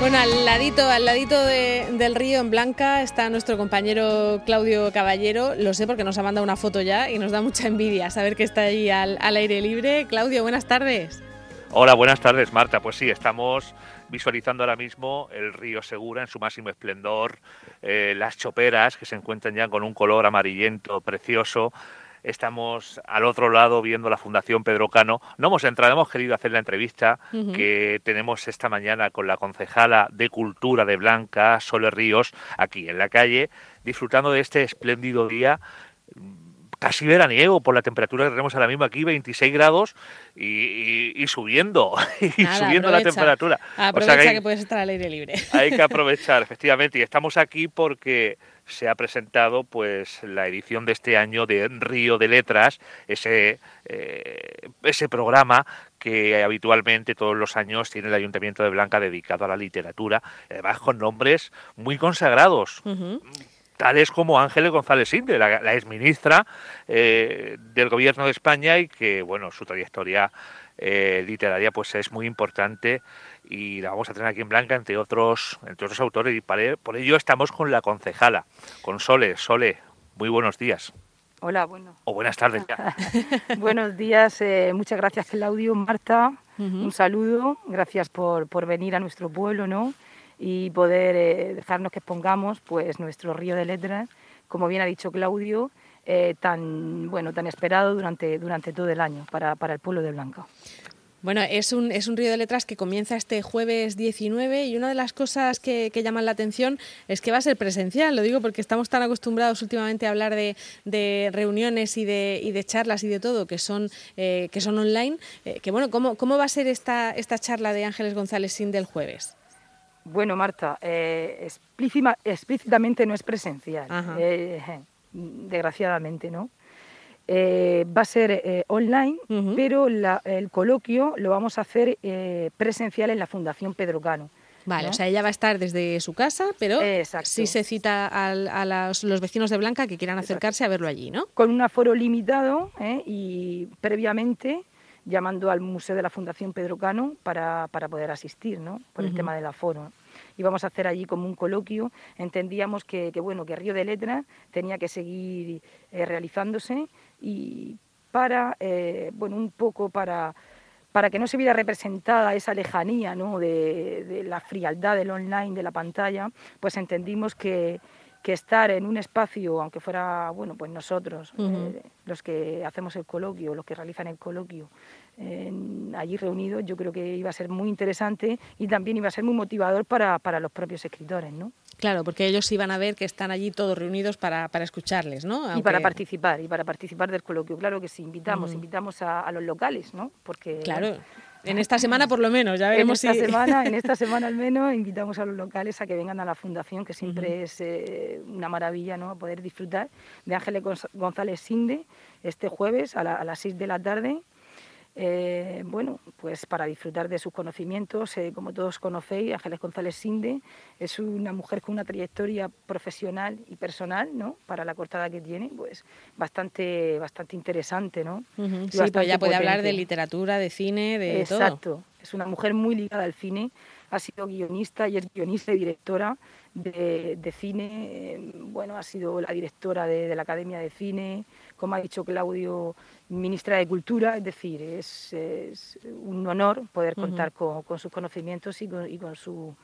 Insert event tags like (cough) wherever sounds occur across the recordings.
Bueno, al ladito, al ladito del río en Blanca está nuestro compañero Claudio Caballero. Lo sé porque nos ha mandado una foto ya y nos da mucha envidia saber que está ahí al, aire libre. Claudio, buenas tardes. Hola, buenas tardes, Marta. Pues sí, estamos visualizando ahora mismo el río Segura en su máximo esplendor, eh, las choperas que se encuentran ya con un color amarillento precioso, Estamos al otro lado viendo la Fundación Pedro Cano. No hemos entrado, hemos querido hacer la entrevista que tenemos esta mañana con la concejala de Cultura de Blanca, Sole Ríos, aquí en la calle, disfrutando de este espléndido día casi veraniego por la temperatura que tenemos ahora mismo aquí, 26 grados y, subiendo, y subiendo (laughs) la temperatura. Aprovecha que, puedes estar al aire libre. Hay que (laughs) aprovechar, efectivamente, y estamos aquí porque se ha presentado pues la edición de este año de Río de Letras, ese, eh, ese programa que habitualmente todos los años tiene el Ayuntamiento de Blanca dedicado a la literatura, además con nombres muy consagrados tales como Ángeles González Inde, la, la exministra eh, del Gobierno de España y que, bueno, su trayectoria eh, literaria pues es muy importante y la vamos a tener aquí en Blanca entre otros, entre otros autores y por ello estamos con la concejala, con Sole. Sole, muy buenos días. Hola, bueno. O buenas tardes ya. (laughs) buenos días, eh, muchas gracias Claudio, Marta, un saludo, gracias por, por venir a nuestro pueblo, ¿no? Y poder eh, dejarnos que expongamos pues nuestro río de letras, como bien ha dicho Claudio, eh, tan bueno tan esperado durante, durante todo el año para, para el pueblo de Blanca. Bueno, es un, es un río de letras que comienza este jueves 19 y una de las cosas que, que, llaman la atención es que va a ser presencial, lo digo porque estamos tan acostumbrados últimamente a hablar de, de reuniones y de, y de, charlas y de todo que son, eh, que son online, que bueno, ¿cómo, ¿cómo va a ser esta, esta charla de Ángeles González Sin del jueves? Bueno, Marta, eh, explícitamente no es presencial, eh, desgraciadamente, ¿no? Eh, va a ser online, pero el coloquio lo vamos a hacer presencial en la Fundación Pedro Cano. Vale, o sea, ella va a estar desde su casa, pero sí se cita a, los, vecinos de Blanca que quieran acercarse a verlo allí, ¿no? Con un aforo limitado y previamente llamando al Museo de la Fundación Pedro Cano para, poder asistir, ¿no? Por el tema del aforo. Íbamos a hacer allí como un coloquio. Entendíamos que, bueno, que Río de Letra tenía que seguir eh, realizándose y para, eh, bueno, un poco para para que no se viera representada esa lejanía ¿no? de, la frialdad del online, de la pantalla, pues entendimos que, que estar en un espacio, aunque fuera, bueno, pues nosotros, eh, los que hacemos el coloquio, los que realizan el coloquio, allí reunidos, yo creo que iba a ser muy interesante y también iba a ser muy motivador para, para los propios escritores, ¿no? Claro, porque ellos iban a ver que están allí todos reunidos para, para escucharles, ¿no? Y para participar, y para participar del coloquio. Claro que sí, invitamos, invitamos a, a, los locales, ¿no? Porque... Claro. En esta semana por lo menos, ya veremos en esta semana, En (laughs) esta semana al menos invitamos a los locales a que vengan a la fundación, que siempre es eh, una maravilla ¿no? poder disfrutar de Ángeles González Sinde este jueves a, a las 6 de la tarde eh, bueno, pues para disfrutar de sus conocimientos, eh, como todos conocéis, Ángeles González Sinde es una mujer con una trayectoria profesional y personal, ¿no? Para la cortada que tiene, pues bastante, bastante interesante, ¿no? Sí, pues ya puede hablar de literatura, de cine, de todo. Exacto, es una mujer muy ligada al cine, ha sido guionista y es guionista y directora de, cine, eh, bueno, ha sido la directora de la Academia de Cine, como ha dicho Claudio, ministra de Cultura, es decir, es, un honor poder contar con, sus conocimientos y con, su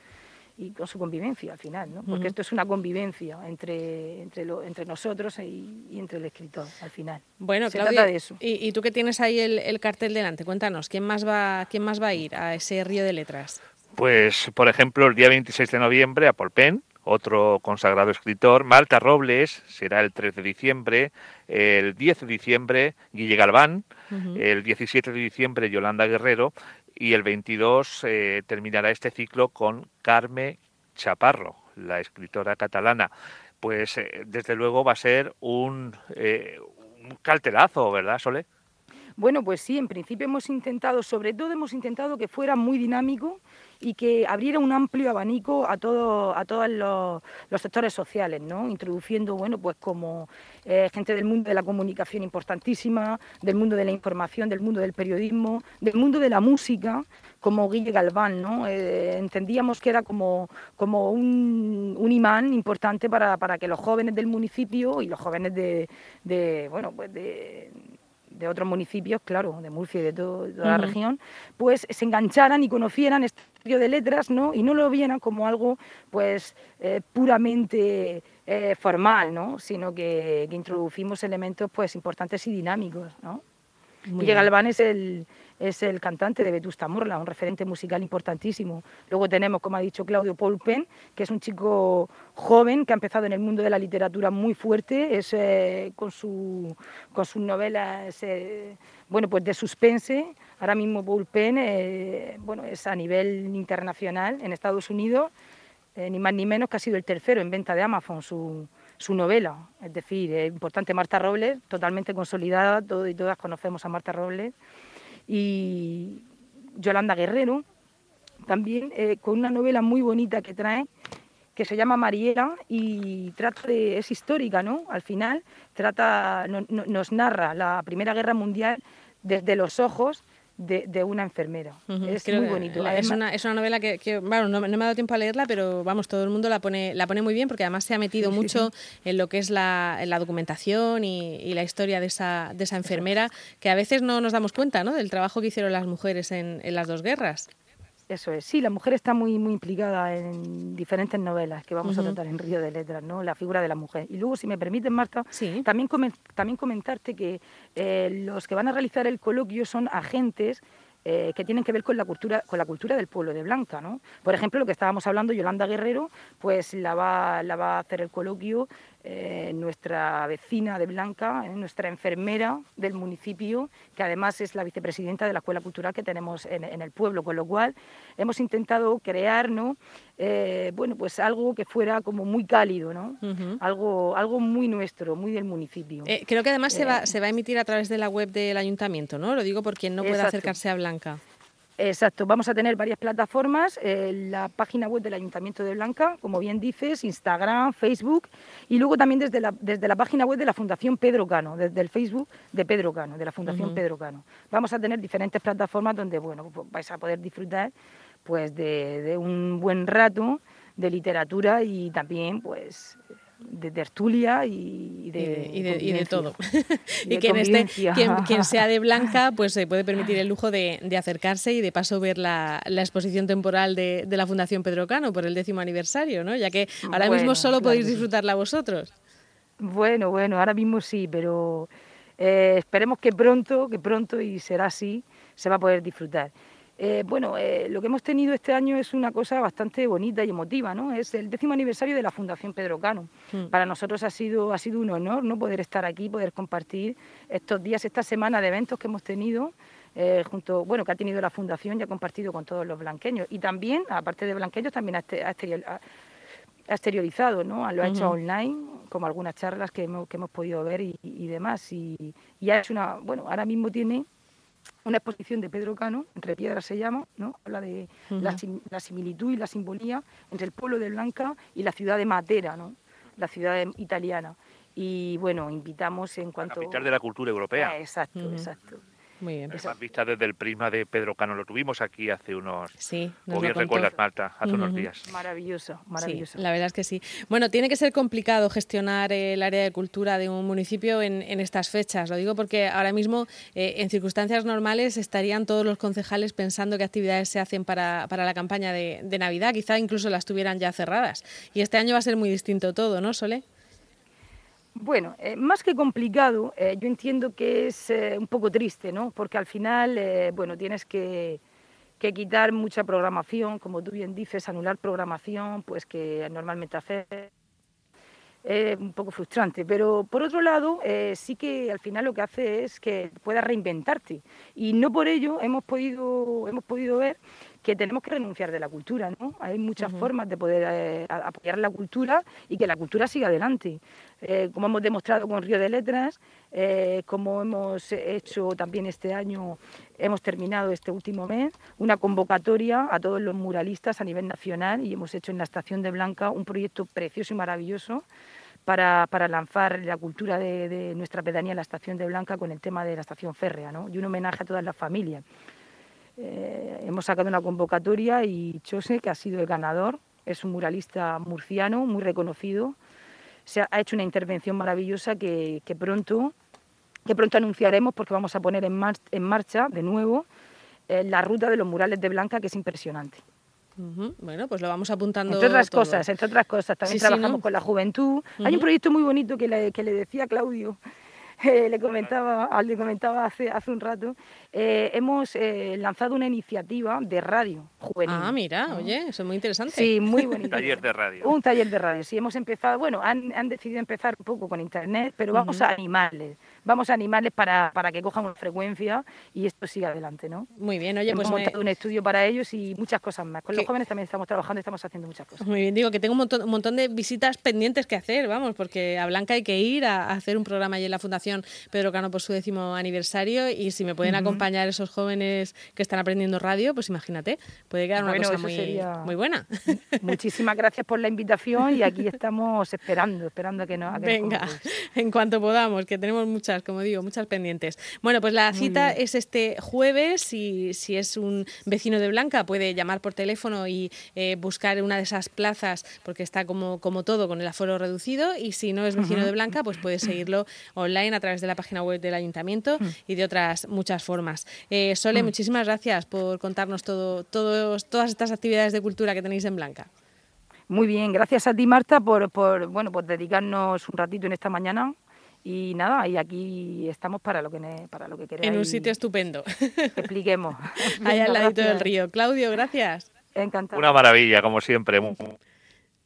y con su convivencia al final, ¿no? porque esto es una convivencia entre, entre, entre nosotros y, entre el escritor al final. Bueno, Se trata de eso. Y, tú que tienes ahí el, cartel delante, cuéntanos, ¿quién más, va, ¿quién más va a ir a ese río de letras? Pues, por ejemplo, el día 26 de noviembre a Polpen, otro consagrado escritor. Marta Robles será el 3 de diciembre. El 10 de diciembre, Guille Galván. El 17 de diciembre, Yolanda Guerrero. Y el 22 eh, terminará este ciclo con Carme Chaparro, la escritora catalana. Pues eh, desde luego va a ser un, eh, un cartelazo, ¿verdad, Sole? Bueno, pues sí, en principio hemos intentado, sobre todo hemos intentado que fuera muy dinámico y que abriera un amplio abanico a, todo, a todos los, sectores sociales, ¿no? introduciendo, bueno, pues como eh, gente del mundo de la comunicación importantísima, del mundo de la información, del mundo del periodismo, del mundo de la música, como Guille Galván, ¿no? Eh, entendíamos que era como, como un, imán importante para, para, que los jóvenes del municipio y los jóvenes de, de bueno, pues de, de otros municipios, claro, de Murcia y de toda la región, pues se engancharan y conocieran este de letras, ¿no? Y no lo vieran como algo, pues, eh, puramente eh, formal, ¿no? Sino que, introducimos elementos, pues, importantes y dinámicos, ¿no? Galván es el, es el cantante de Vetusta Morla, un referente musical importantísimo. Luego tenemos, como ha dicho Claudio Paul Penn, que es un chico joven que ha empezado en el mundo de la literatura muy fuerte, es eh, con, su, con sus novelas eh, bueno, pues de suspense. Ahora mismo Paul Penn eh, bueno, es a nivel internacional en Estados Unidos, ni más ni menos que ha sido el tercero en venta de Amazon su, su novela. Es decir, es importante Marta Robles, totalmente consolidada, todos y todas conocemos a Marta Robles y Yolanda Guerrero, también eh, con una novela muy bonita que trae, que se llama Mariela y trata de, es histórica, ¿no? Al final trata, nos narra la Primera Guerra Mundial desde los ojos de, una enfermera. Es muy bonito. es, una, es, una, novela que, bueno, no, me ha dado tiempo a leerla, pero vamos, todo el mundo la pone, la pone muy bien porque además se ha metido (laughs) mucho en lo que es la, la documentación y, la historia de esa, de esa enfermera, que a veces no nos damos cuenta ¿no? del trabajo que hicieron las mujeres en, en las dos guerras. Eso es, sí, la mujer está muy, muy implicada en diferentes novelas que vamos a tratar en Río de Letras, ¿no? La figura de la mujer. Y luego, si me permiten, Marta, también, también comentarte que eh, los que van a realizar el coloquio son agentes eh, que tienen que ver con la cultura con la cultura del pueblo de Blanca, ¿no? Por ejemplo, lo que estábamos hablando, Yolanda Guerrero, pues la va, la va a hacer el coloquio eh, nuestra vecina de Blanca, eh, nuestra enfermera del municipio, que además es la vicepresidenta de la Escuela Cultural que tenemos en, el pueblo, con lo cual hemos intentado crear, ¿no? Eh, bueno, pues algo que fuera como muy cálido, ¿no? algo, algo muy nuestro, muy del municipio. creo que además se, va, se va a emitir a través de la web del ayuntamiento, ¿no? Lo digo por quien no pueda acercarse a Blanca. Exacto, vamos a tener varias plataformas, eh, la página web del Ayuntamiento de Blanca, como bien dices, Instagram, Facebook y luego también desde la, desde la página web de la Fundación Pedro Cano, desde el Facebook de Pedro Cano, de la Fundación Pedro Cano. Vamos a tener diferentes plataformas donde bueno, pues vais a poder disfrutar pues de un buen rato de literatura y también pues de tertulia y de, y de, todo. (laughs) y, quien, quien, sea de Blanca, (laughs) pues se puede permitir el lujo de, acercarse y de paso ver la, exposición temporal de, la Fundación Pedro Cano por el décimo aniversario, ¿no? Ya que ahora mismo solo podéis disfrutarla vosotros. Bueno, bueno, ahora mismo sí, pero eh, esperemos que pronto, que pronto y será así, se va a poder disfrutar. Eh, bueno, eh, lo que hemos tenido este año es una cosa bastante bonita y emotiva, ¿no? Es el décimo aniversario de la Fundación Pedro Cano. Hmm. Para nosotros ha sido, ha sido un honor, ¿no? Poder estar aquí, poder compartir estos días, esta semana de eventos que hemos tenido. Eh, junto, bueno, que ha tenido la Fundación y ha compartido con todos los blanqueños. Y también, aparte de blanqueños, también ha, exteriorizado, ¿no? Lo ha hecho online, como algunas charlas que hemos, que hemos podido ver y, demás. Y, y es una, bueno, ahora mismo tiene una exposición de Pedro Cano, Entre Piedras se llama, ¿no? habla de la, similitud y la simbolía entre el pueblo de Blanca y la ciudad de Matera, ¿no? la ciudad italiana. Y bueno, invitamos en cuanto... A de la cultura europea. Ah, exacto, exacto. Muy bien. vista desde el prisma de Pedro Cano. Lo tuvimos aquí hace unos. Sí, o bien recuerdas, Marta, hace unos días. Maravilloso, maravilloso. la verdad es que sí. Bueno, tiene que ser complicado gestionar el área de cultura de un municipio en, estas fechas. Lo digo porque ahora mismo, eh, en circunstancias normales, estarían todos los concejales pensando qué actividades se hacen para, la campaña de, de Navidad. Quizá incluso las tuvieran ya cerradas. Y este año va a ser muy distinto todo, ¿no, Sole? Bueno, eh, más que complicado, eh, yo entiendo que es eh, un poco triste, ¿no? Porque al final, bueno, tienes que, quitar mucha programación, como tú bien dices, anular programación, pues que normalmente haces. Es un poco frustrante, pero por otro lado, sí que al final lo que hace es que puedas reinventarte. Y no por ello hemos podido, hemos podido ver que tenemos que renunciar de la cultura, ¿no? Hay muchas formas de poder eh, apoyar la cultura y que la cultura siga adelante. Eh, como hemos demostrado con Río de Letras, eh, como hemos hecho también este año, hemos terminado este último mes, una convocatoria a todos los muralistas a nivel nacional y hemos hecho en la Estación de Blanca un proyecto precioso y maravilloso para, lanzar la cultura de, nuestra pedanía, la Estación de Blanca, con el tema de la estación férrea ¿no? y un homenaje a todas las familias. Eh, hemos sacado una convocatoria y Chose, que ha sido el ganador, es un muralista murciano muy reconocido, se ha, hecho una intervención maravillosa que, pronto, que pronto anunciaremos porque vamos a poner en, en marcha de nuevo eh, la ruta de los murales de Blanca, que es impresionante. Bueno, pues lo vamos apuntando. Entre otras cosas, entre otras cosas. También trabajamos con la juventud. Hay un proyecto muy bonito que le, que le decía Claudio, (laughs) le comentaba, le comentaba hace, hace un rato, eh, hemos eh, lanzado una iniciativa de radio juvenil. Ah, mira, oye, eso es muy interesante. Sí, muy (laughs) bonito. un taller de radio. Un taller de radio, sí, hemos empezado, bueno, han, han decidido empezar un poco con internet, pero vamos a animarles, vamos a animarles para, para, que cojan una frecuencia y esto siga adelante, ¿no? Muy bien, oye, hemos pues... Hemos montado un estudio para ellos y muchas cosas más. Con los jóvenes también estamos trabajando, estamos haciendo muchas cosas. Muy bien, digo que tengo un montón, un montón de visitas pendientes que hacer, vamos, porque a Blanca hay que ir a, hacer un programa allí en la Fundación Pedro Cano por su décimo aniversario y si me pueden acompañar esos jóvenes que están aprendiendo radio, pues imagínate, puede quedar una cosa muy, muy buena. (laughs) Muchísimas gracias por la invitación y aquí estamos esperando, esperando a que nos... Venga, (laughs) en cuanto podamos, que tenemos muchas, como digo, muchas pendientes. Bueno, pues la cita es este jueves. Y si es un vecino de Blanca puede llamar por teléfono y eh, buscar una de esas plazas porque está como, como todo con el aforo reducido. Y si no es vecino de Blanca pues puede seguirlo online a través de la página web del ayuntamiento y de otras muchas formas. Eh, Sole, muchísimas gracias por contarnos todo, todos, todas estas actividades de cultura que tenéis en Blanca. Muy bien, gracias a ti Marta por, por, bueno, por dedicarnos un ratito en esta mañana y nada, y aquí estamos para lo que para lo que queráis. En un sitio estupendo. (laughs) expliquemos. (laughs) Ahí al ladito del río. Claudio, gracias. Encantado. Una maravilla, como siempre.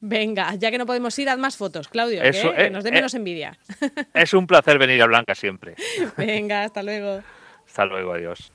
Venga, ya que no podemos ir, haz más fotos, Claudio, que, nos dé menos envidia. Es un placer venir a Blanca siempre. (laughs) Venga, hasta luego. Hasta luego, adiós.